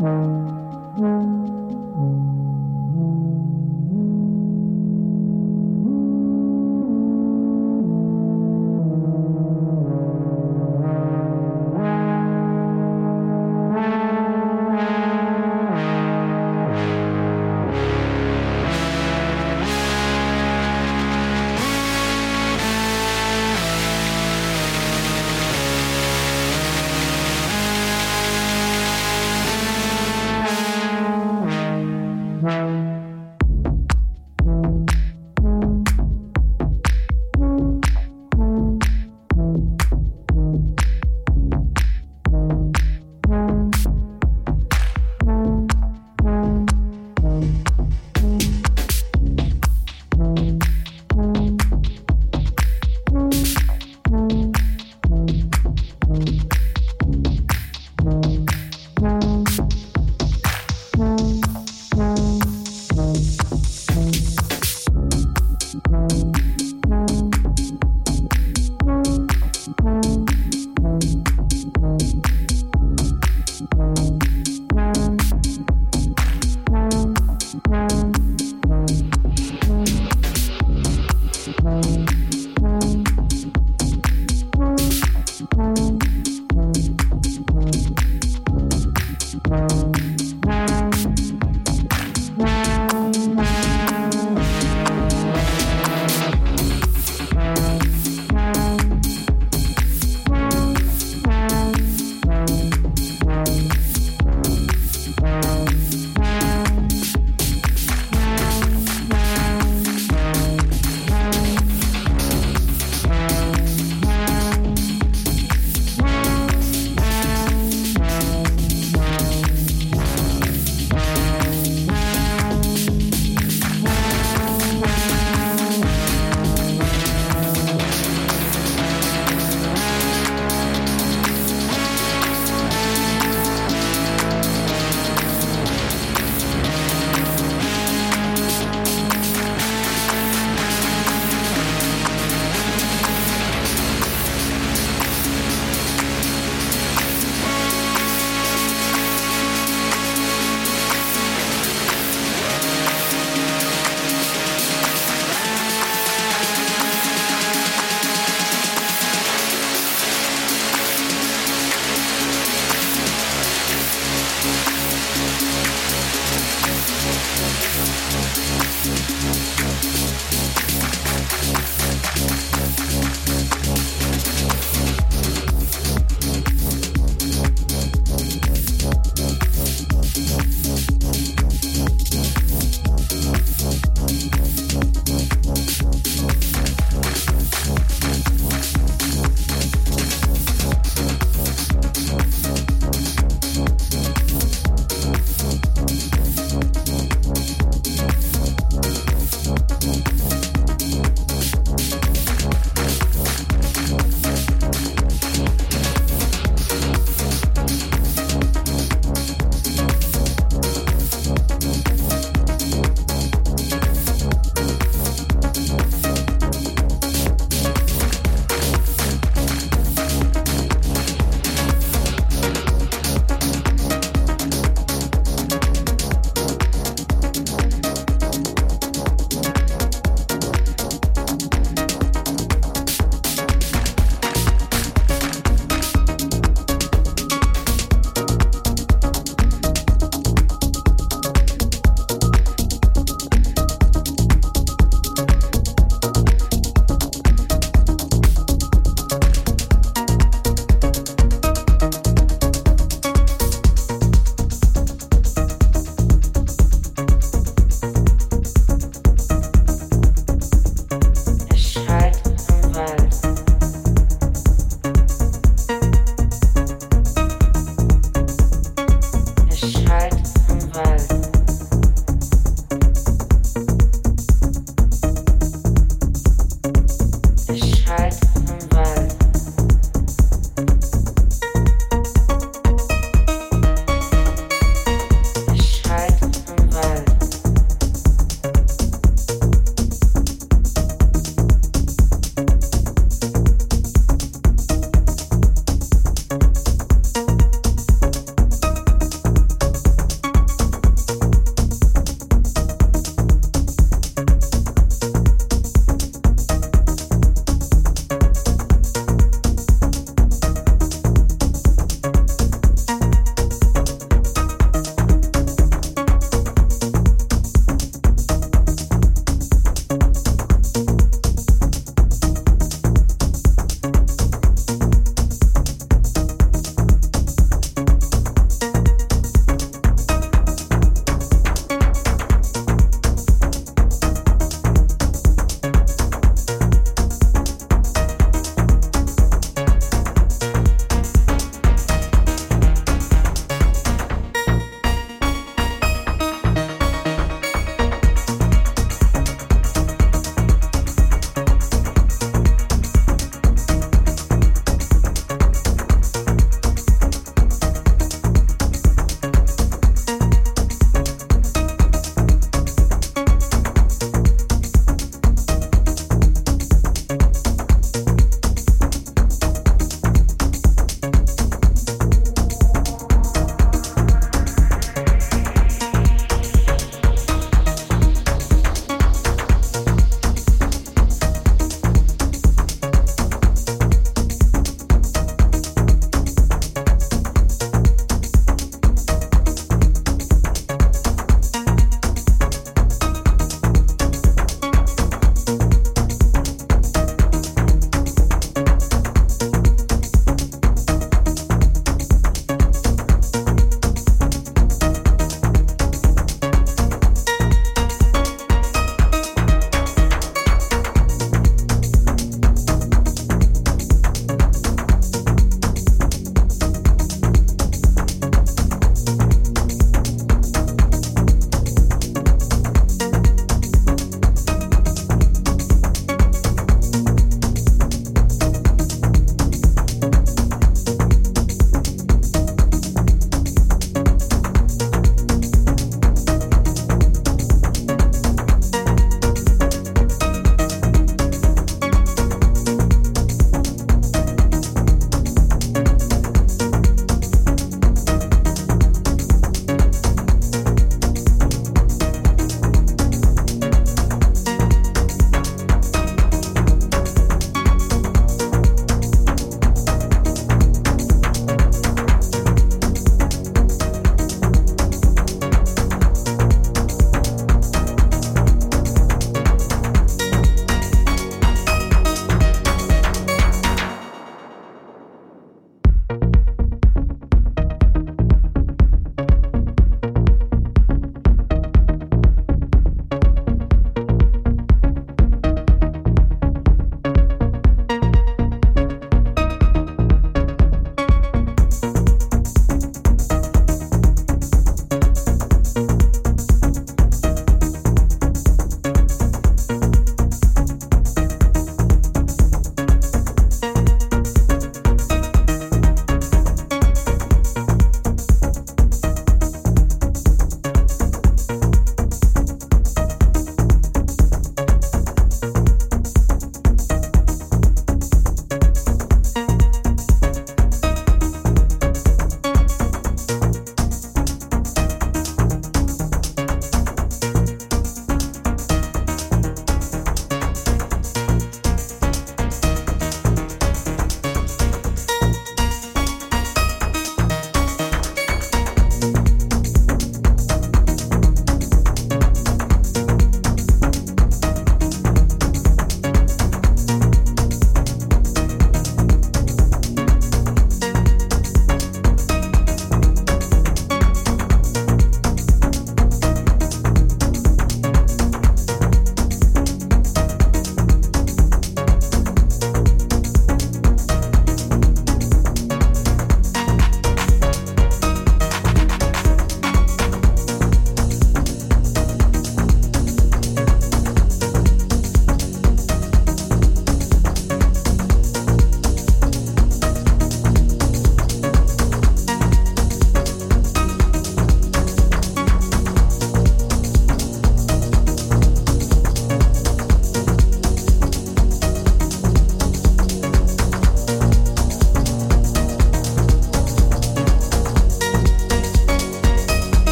Mm-hmm.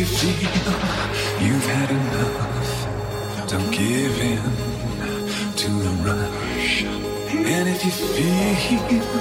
you feel you've had enough, don't give in to the rush. And if you feel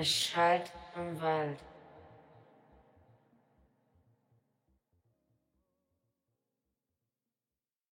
Es schallt im Wald.